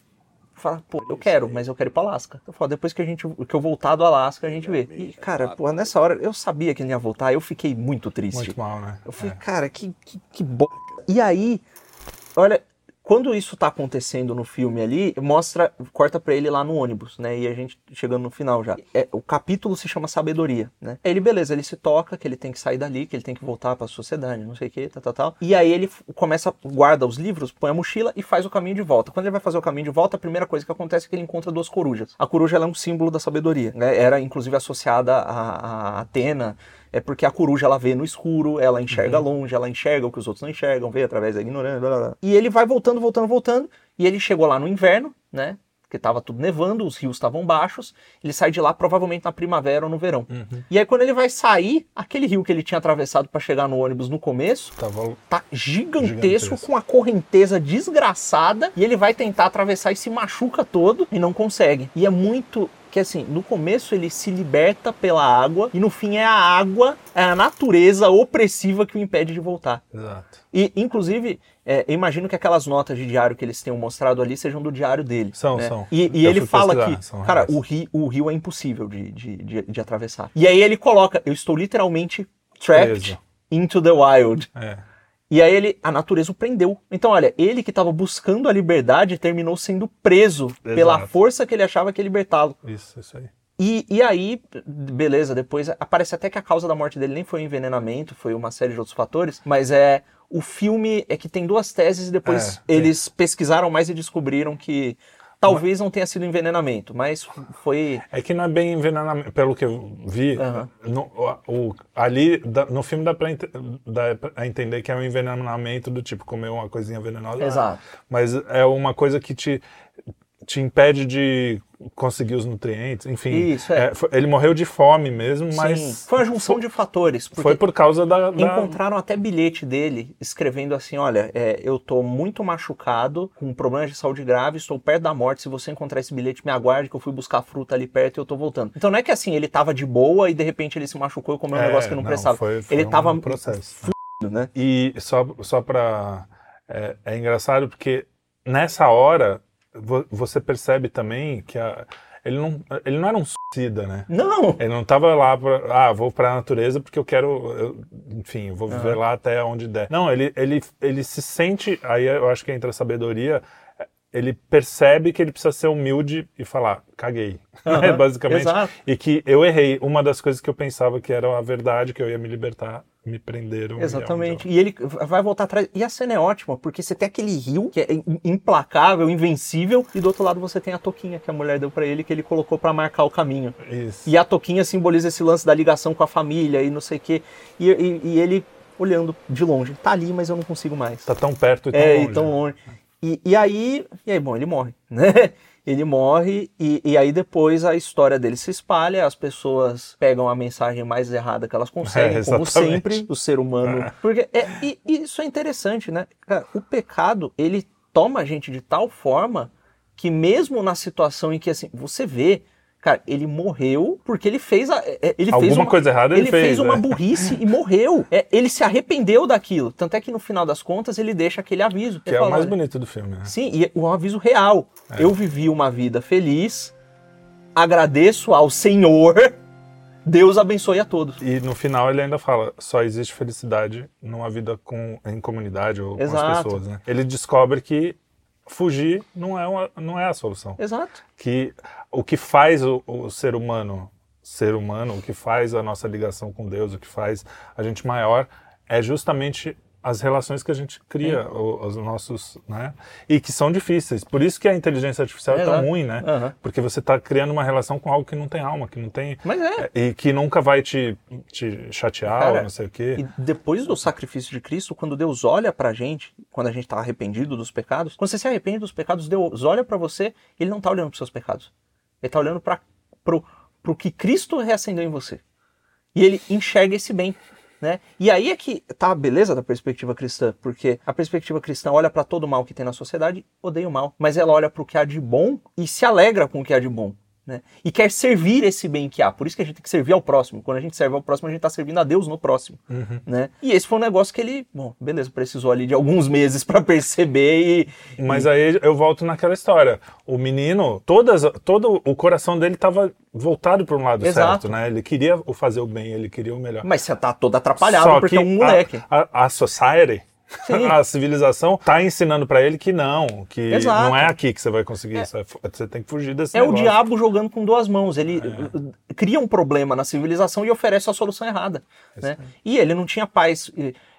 fala, pô, eu quero, mas eu quero ir pra Alasca. Eu falo, depois que a gente, que eu voltar do Alasca, a gente vê. E, cara, pô, nessa hora eu sabia que ele ia voltar, eu fiquei muito triste. Muito mal, né? Eu falei, É. cara, que, que, que bo... E aí, olha, quando isso tá acontecendo no filme ali, mostra, corta pra ele lá no ônibus, né? E a gente chegando no final já. É, o capítulo se chama Sabedoria, né? Ele, beleza, ele se toca, que ele tem que sair dali, que ele tem que voltar pra sociedade, não sei o que, tal, tal, tal. E aí ele começa, guarda os livros, põe a mochila e faz o caminho de volta. Quando ele vai fazer o caminho de volta, a primeira coisa que acontece é que ele encontra duas corujas. A coruja é um símbolo da sabedoria, né? Era inclusive associada a, a Atena, é porque a coruja ela vê no escuro, ela enxerga longe, ela enxerga o que os outros não enxergam, vê através da ignorância, blá, blá, blá. E ele vai voltando, voltando, voltando, e ele chegou lá no inverno, né? Porque tava tudo nevando, os rios estavam baixos, ele sai de lá provavelmente na primavera ou no verão. E aí quando ele vai sair, aquele rio que ele tinha atravessado para chegar no ônibus no começo, Tava tá gigantesco, Gigantesco. com a correnteza desgraçada e ele vai tentar atravessar e se machuca todo e não consegue. E é muito que assim, no começo ele se liberta pela água e no fim é a água, é a natureza opressiva que o impede de voltar. Exato. E, inclusive, é, eu imagino que aquelas notas de diário que eles tenham mostrado ali sejam do diário dele. São, né? são. E, e ele fala que, cara, o rio, o rio é impossível de, de, de, de atravessar. E aí ele coloca, eu estou literalmente trapped Preso. into the wild. É. E aí ele, a natureza o prendeu. Então, olha, ele que estava buscando a liberdade terminou sendo preso pela Exato. força que ele achava que ia libertá-lo. Isso, isso aí. E, e aí, beleza, depois aparece até que a causa da morte dele nem foi o envenenamento, foi uma série de outros fatores, mas é o filme é que tem duas teses e depois É, eles pesquisaram mais e descobriram que talvez não tenha sido envenenamento, mas foi É que não é bem envenenamento, pelo que eu vi, Aham. no, o, ali dá- no filme dá pra, dá pra entender que é um envenenamento do tipo comer uma coisinha venenosa. Exato. Mas é uma coisa que te, te impede de conseguir os nutrientes, enfim. Isso, é. foi- ele morreu de fome mesmo, Sim, mas foi uma junção de fatores, foi por causa da. da- Encontraram até bilhete dele escrevendo assim: olha, é, eu tô muito machucado, com problemas de saúde grave, estou perto da morte. Se você encontrar esse bilhete, me aguarde que eu fui buscar fruta ali perto e eu tô voltando. Então não é que assim, ele tava de boa e de repente ele se machucou e comeu um É, negócio que não, prestava. Foi, foi ele um tava processo. né? E só, só pra. É, é engraçado porque nessa hora você percebe também que a- ele não, ele não era um suicida, né? Não! Ele não tava lá pra, ah, vou pra natureza porque eu quero, eu- enfim, eu vou viver lá até onde der. Não, ele, ele, ele se sente, aí eu acho que entra a sabedoria, ele percebe que ele precisa ser humilde e falar, caguei, Aham, basicamente. exato. E que eu errei. Uma das coisas que eu pensava que era a verdade, que eu ia me libertar, me prenderam. e Exatamente. eu- E ele vai voltar atrás. E a cena é ótima, porque você tem aquele rio que é im- implacável, invencível, e do outro lado você tem a toquinha que a mulher deu pra ele, que ele colocou pra marcar o caminho. Isso. E a toquinha simboliza esse lance da ligação com a família e não sei o quê. E, e- e ele olhando de longe. Tá ali, mas eu não consigo mais. Tá tão perto e tão é, longe. e tão longe. E, e aí, e aí, bom, ele morre, né? Ele morre e, e aí depois a história dele se espalha, as pessoas pegam a mensagem mais errada que elas conseguem, É, como sempre, o ser humano. Porque é, e, e isso é interessante, né? Cara, o pecado, ele toma a gente de tal forma que mesmo na situação em que assim, você vê, cara, ele morreu porque ele fez a, é, ele fez Alguma uma, coisa errada ele fez, fez, uma é. burrice e morreu. É, ele se arrependeu daquilo, tanto é que no final das contas ele deixa aquele aviso. Que Ele é o fala, mais "Olha, bonito do filme, né? Sim, e é um aviso real. É. Eu vivi uma vida feliz, agradeço ao Senhor, Deus abençoe a todos. E no final ele ainda fala, só existe felicidade numa vida com, em comunidade ou com as Exato. pessoas, né? Ele descobre que fugir não é, uma, não é a solução. Exato. Que o que faz o, o ser humano ser humano, o que faz a nossa ligação com Deus, o que faz a gente maior, é justamente as relações que a gente cria, o- os nossos, né? E que são difíceis. Por isso que a inteligência artificial é tão ruim, né? Aham. Porque você está criando uma relação com algo que não tem alma, que não tem Mas é. e que nunca vai te, te chatear Cara, ou não sei o quê. E depois do sacrifício de Cristo, quando Deus olha pra gente, quando a gente tá arrependido dos pecados, quando você se arrepende dos pecados, Deus olha pra você, ele não tá olhando pros seus pecados. Ele tá olhando para pro, pro que Cristo reacendeu em você. E ele enxerga esse bem. Né? E aí é que tá a beleza da perspectiva cristã, porque a perspectiva cristã olha pra todo o mal que tem na sociedade, odeia o mal, mas ela olha pro que há de bom e se alegra com o que há de bom. Né? E quer servir esse bem que há. Por isso que a gente tem que servir ao próximo. Quando a gente serve ao próximo, a gente está servindo a Deus no próximo. Né? E esse foi um negócio que ele, bom, beleza, precisou ali de alguns meses para perceber e. Mas aí eu volto naquela história. O menino, todas, todo o coração dele estava voltado para um lado Exato. certo, né? Ele queria o fazer o bem, ele queria o melhor. Mas você tá todo atrapalhado Só porque que é um moleque. A, a, a society, Sim. a civilização, tá ensinando para ele que não, que Exato. não é aqui que você vai conseguir isso. é Você tem que fugir desse É o negócio. diabo jogando com duas mãos. Ele uh, cria um problema na civilização e oferece a solução errada. Né? E ele não tinha pais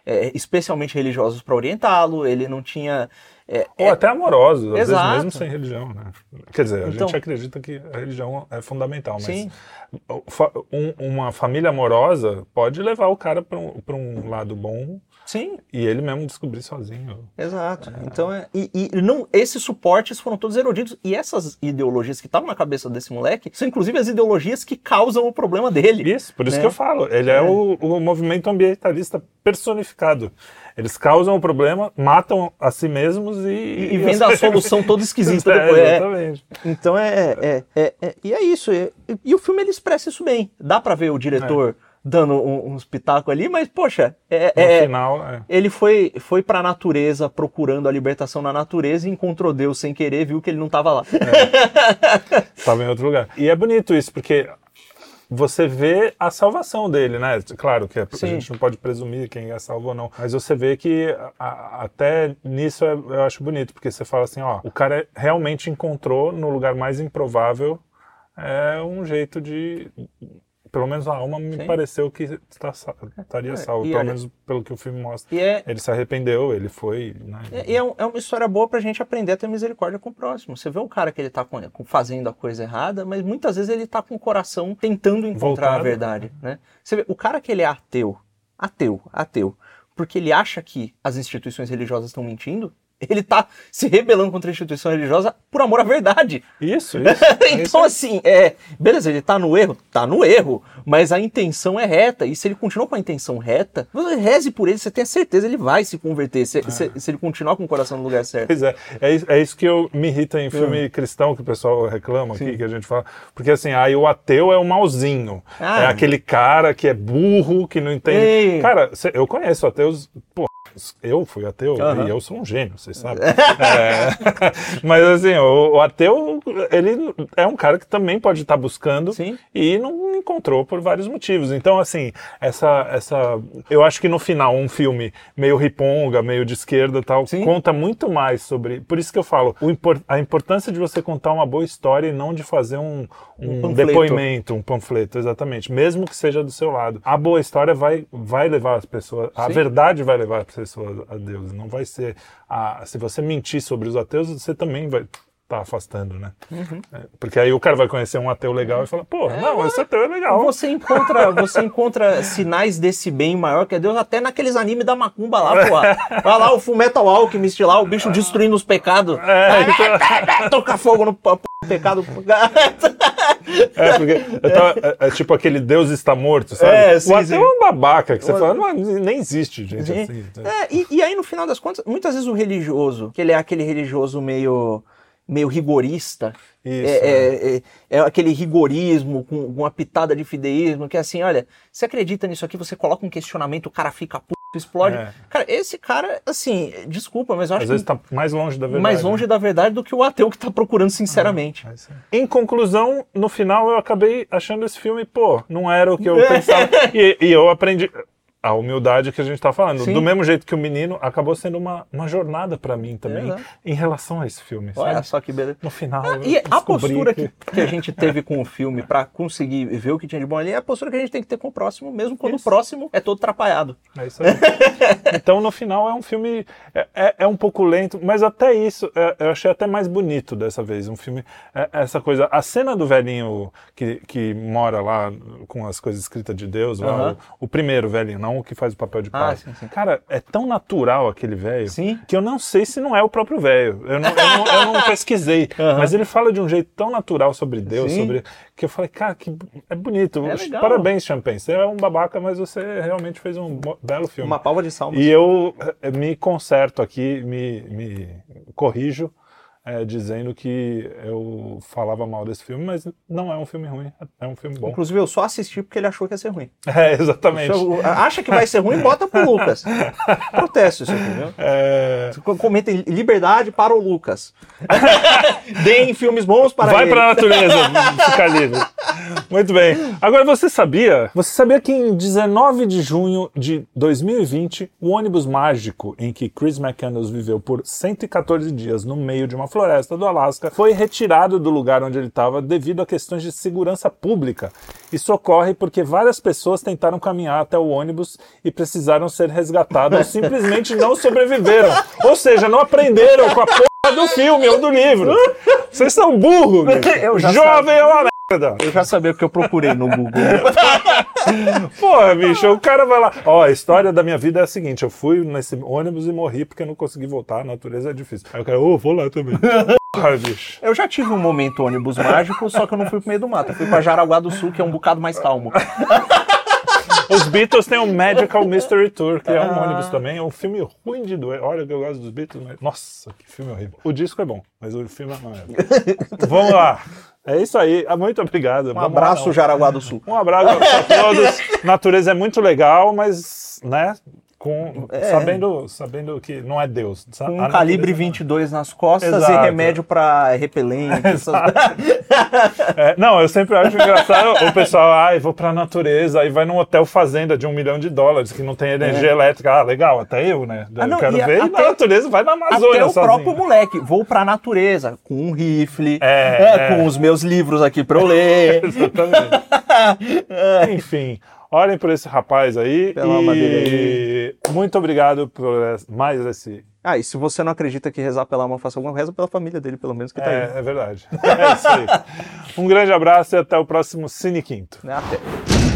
eh, especialmente religiosos para orientá-lo, ele não tinha. eh, Ou até amorosos, às vezes Exato. mesmo sem religião, né? Quer dizer, a Então- gente acredita que a religião é fundamental, mas Sim. um- uma família amorosa pode levar o cara para um, um lado bom Sim, e ele mesmo descobrir sozinho. Exato. Então, é, e, e não, esses suportes foram todos eruditos. E essas ideologias que estavam na cabeça desse moleque são inclusive as ideologias que causam o problema dele. Isso, por isso né? que eu falo, ele é, o, o movimento ambientalista personificado. Eles causam o problema, matam a si mesmos e... E, e vem da solução toda esquisita É, depois. É. exatamente. Então é, é, é, é- E é isso. é- e o filme ele expressa isso bem. Dá pra ver o diretor dando um, uns pitacos ali, mas, poxa, é, No é- final, é. ele foi, foi pra natureza procurando a libertação na natureza e encontrou Deus sem querer, viu que ele não tava lá. estava em outro lugar. E é bonito isso, porque você vê a salvação dele, né? Claro que a Sim. gente não pode presumir quem é salvo ou não, mas você vê que a- a- até nisso é- eu acho bonito, porque você fala assim, ó, o cara realmente encontrou no lugar mais improvável é um jeito de pelo menos a alma me Sim. pareceu que está estaria salvo, e pelo olha- menos pelo que o filme mostra. É, Ele se arrependeu, ele foi, né? E é, é uma história boa pra gente aprender a ter misericórdia com o próximo. Você vê um cara que ele tá com- fazendo a coisa errada, mas muitas vezes ele tá com o coração tentando encontrar a Voltado. verdade, né? Você vê, o cara que ele é ateu, ateu, ateu, porque ele acha que as instituições religiosas estão mentindo, ele tá se rebelando contra a instituição religiosa por amor à verdade. Isso, isso. é isso então, assim, é, beleza, ele tá no erro? Tá no erro, mas a intenção é reta. E se ele continuar com a intenção reta, reze por ele, você tem a certeza ele vai se converter, se, se- se ele continuar com o coração no lugar certo. Pois é, é isso, é isso que eu, me irrita em filme cristão que o pessoal reclama aqui, que a gente fala. Porque assim, aí o ateu é o malzinho. Ah. é aquele cara que é burro, que não entende. Ei. Cara, eu conheço ateus, pô, eu fui ateu Aham. e eu sou um gênio, vocês sabem. É, mas assim, o, o ateu, ele é um cara que também pode estar buscando Sim. e não encontrou por vários motivos. Então, assim, essa, essa, eu acho que no final um filme meio riponga, meio de esquerda e tal, Sim. conta muito mais sobre. Por isso que eu falo, impor- a importância de você contar uma boa história e não de fazer um, um, panfleto. depoimento, um panfleto, exatamente. Mesmo que seja do seu lado. A boa história vai, vai levar as pessoas. A Sim. verdade vai levar as pessoas a Deus. Não vai ser. A, se você mentir sobre os ateus, você também vai. Tá afastando, né? Uhum. É, porque aí o cara vai conhecer um ateu legal e fala, pô, não, esse ateu é legal. Você encontra, você encontra sinais desse bem maior que é Deus até naqueles animes da macumba lá, pô. Vai lá o Fullmetal Alchemist lá, o bicho destruindo os pecados. É, então- Toca fogo no pecado. É, porque tava- é, é tipo aquele Deus está morto, sabe? É, sim, o ateu sim. é um babaca, que você fala, não, nem existe gente Sim. assim. É, e, e aí, no final das contas, muitas vezes o religioso, que ele é aquele religioso meio, meio rigorista, Isso, é, é- é- é aquele rigorismo com uma pitada de fideísmo, que é assim, olha, você acredita nisso aqui, você coloca um questionamento, o cara fica puto, explode. É. Cara, esse cara, assim, desculpa, mas eu acho Às vezes que tá mais longe da verdade. mais longe né? da verdade do que o ateu que tá procurando sinceramente. É isso aí. Em conclusão, no final eu acabei achando esse filme, pô, não era o que eu É. pensava. E, e eu aprendi a humildade que a gente tá falando. Sim. Do mesmo jeito que o menino, acabou sendo uma, uma jornada pra mim também em relação a esse filme. Olha sabe? só que beleza. No final. eu E a postura que, que a gente teve com o filme pra conseguir ver o que tinha de bom ali é a postura que a gente tem que ter com o próximo, mesmo quando Isso. o próximo é todo atrapalhado. É isso aí. então, no final, é um filme. É, é- é um pouco lento, mas até isso é, eu achei até mais bonito dessa vez. Um filme. é- essa coisa. A cena do velhinho que, que mora lá com as coisas escritas de Deus, lá, o, o primeiro velhinho, não o que faz o papel de Ah, pai. sim, sim. Cara, é tão natural aquele velho que eu não sei se não é o próprio velho. Eu não, eu eu não pesquisei. Aham. Mas ele fala de um jeito tão natural sobre Deus, Sim. sobre. Que eu falei, cara, que é bonito. É. Parabéns, Champagne. Você é um babaca, mas você realmente fez um belo filme. Uma palma de salmo. E eu eh, me conserto aqui, me, me corrijo, eh, dizendo que eu falava mal desse filme, mas não é um filme ruim, é um filme bom. Inclusive, eu só assisti porque ele achou que ia ser ruim. É, exatamente. Acha que vai ser ruim, bota pro Lucas. Protesto isso aqui, viu? É, Comentem liberdade para o Lucas. Deem filmes bons para Vai ele. pra natureza, ficar livre. Muito bem. Agora você sabia? Você sabia que em 19 de junho de 2020, o ônibus mágico em que Chris McCandless viveu por 114 dias no meio de uma floresta do Alasca foi retirado do lugar onde ele estava devido a questões de segurança pública. Isso ocorre porque várias pessoas tentaram caminhar até o ônibus e precisaram ser resgatadas ou simplesmente não sobreviveram. Ou seja, não aprenderam com a porra do filme ou do livro. Vocês são burros, Jovem merda. Eu já sabia porque eu procurei no Google. Porra, bicho, o cara vai lá. Ó, a história da minha vida é a seguinte: eu fui nesse ônibus e morri porque eu não consegui voltar, a natureza é difícil. Aí o cara, ô, vou lá também. Porra, bicho. Eu já tive um momento ônibus mágico, só que eu não fui pro meio do mato. Eu fui pra Jaraguá do Sul, que é um bocado mais calmo. Os Beatles têm o Magical Mystery Tour, que é um Ah. ônibus também. É um filme ruim de doer. Olha que eu gosto dos Beatles, mas. Nossa, que filme horrível. O disco é bom, mas o filme não é. Vamos lá. É isso aí. Ah, Muito obrigado. Um abraço, Jaraguá do Sul. Um abraço para todos. Natureza é muito legal, mas, né? Com, sabendo, sabendo que não é Deus. É. Com A um calibre natureza 22 nas costas Exato. e remédio pra repelente. essas- É, não, eu sempre acho engraçado o pessoal, ai, vou pra natureza, aí vai num hotel fazenda de um milhão de dólares que não tem energia elétrica. Ah, legal, até eu, né? É. Ah, não, eu quero a- ver. E até- na natureza, vai na Amazônia Até o sozinho. próprio moleque. Vou pra natureza com um rifle, É, é, é. com os meus livros aqui pra eu ler. Exatamente. Enfim, olhem por esse rapaz aí. Pela alma e muito obrigado por mais esse. ah, e se você não acredita que rezar pela alma faça alguma, reza pela família dele, pelo menos, que tá aí. É, é verdade. É isso aí. Um grande abraço e até o próximo Cine Quinto. Até.